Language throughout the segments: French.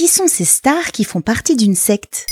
Qui sont ces stars qui font partie d'une secte?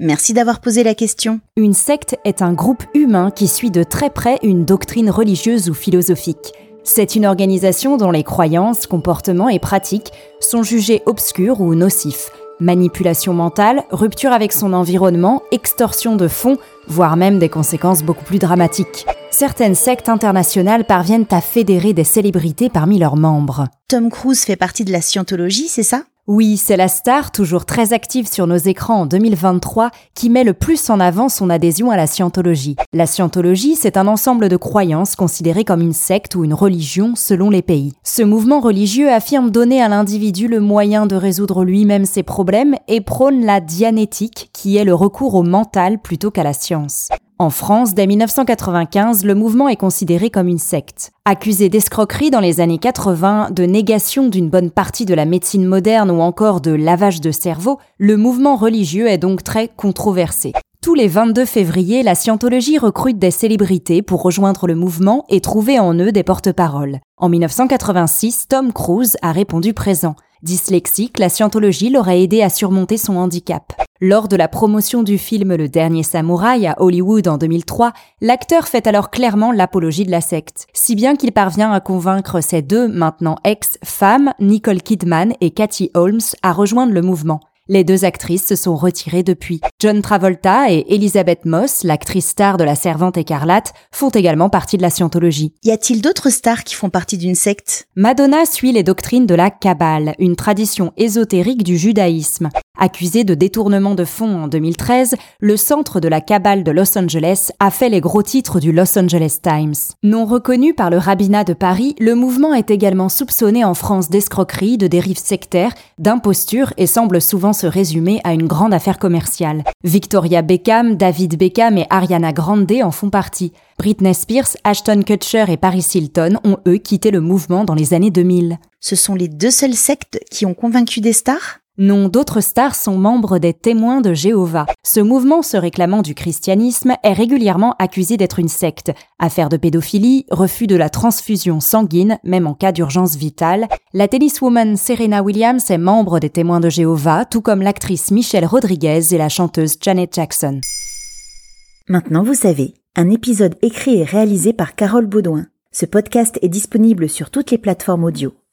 Merci d'avoir posé la question. Une secte est un groupe humain qui suit de très près une doctrine religieuse ou philosophique. C'est une organisation dont les croyances, comportements et pratiques sont jugés obscurs ou nocifs. Manipulation mentale, rupture avec son environnement, extorsion de fonds, voire même des conséquences beaucoup plus dramatiques. Certaines sectes internationales parviennent à fédérer des célébrités parmi leurs membres. Tom Cruise fait partie de la scientologie, c'est ça? Oui, c'est la star, toujours très active sur nos écrans en 2023, qui met le plus en avant son adhésion à la scientologie. La scientologie, c'est un ensemble de croyances considérées comme une secte ou une religion selon les pays. Ce mouvement religieux affirme donner à l'individu le moyen de résoudre lui-même ses problèmes et prône la dianétique, qui est le recours au mental plutôt qu'à la science. En France, dès 1995, le mouvement est considéré comme une secte. Accusé d'escroquerie dans les années 80, de négation d'une bonne partie de la médecine moderne ou encore de lavage de cerveau, le mouvement religieux est donc très controversé. Tous les 22 février, la scientologie recrute des célébrités pour rejoindre le mouvement et trouver en eux des porte-paroles. En 1986, Tom Cruise a répondu présent. Dyslexique, la scientologie l'aurait aidé à surmonter son handicap. Lors de la promotion du film Le Dernier Samouraï à Hollywood en 2003, l'acteur fait alors clairement l'apologie de la secte, si bien qu'il parvient à convaincre ses deux, maintenant ex-femmes, Nicole Kidman et Cathy Holmes, à rejoindre le mouvement. Les deux actrices se sont retirées depuis. John Travolta et Elizabeth Moss, l'actrice star de La Servante écarlate, font également partie de la scientologie. Y a-t-il d'autres stars qui font partie d'une secte? Madonna suit les doctrines de la Kabbale, une tradition ésotérique du judaïsme. Accusé de détournement de fonds en 2013, le centre de la Kabbale de Los Angeles a fait les gros titres du Los Angeles Times. Non reconnu par le rabbinat de Paris, le mouvement est également soupçonné en France d'escroquerie, de dérives sectaires, d'imposture et semble souvent se résumer à une grande affaire commerciale. Victoria Beckham, David Beckham et Ariana Grande en font partie. Britney Spears, Ashton Kutcher et Paris Hilton ont eux quitté le mouvement dans les années 2000. Ce sont les deux seules sectes qui ont convaincu des stars? Non, d'autres stars sont membres des témoins de Jéhovah. Ce mouvement se réclamant du christianisme est régulièrement accusé d'être une secte. Affaire de pédophilie, refus de la transfusion sanguine, même en cas d'urgence vitale. La tenniswoman Serena Williams est membre des témoins de Jéhovah, tout comme l'actrice Michelle Rodriguez et la chanteuse Janet Jackson. Maintenant vous savez, un épisode écrit et réalisé par Carole Baudouin. Ce podcast est disponible sur toutes les plateformes audio.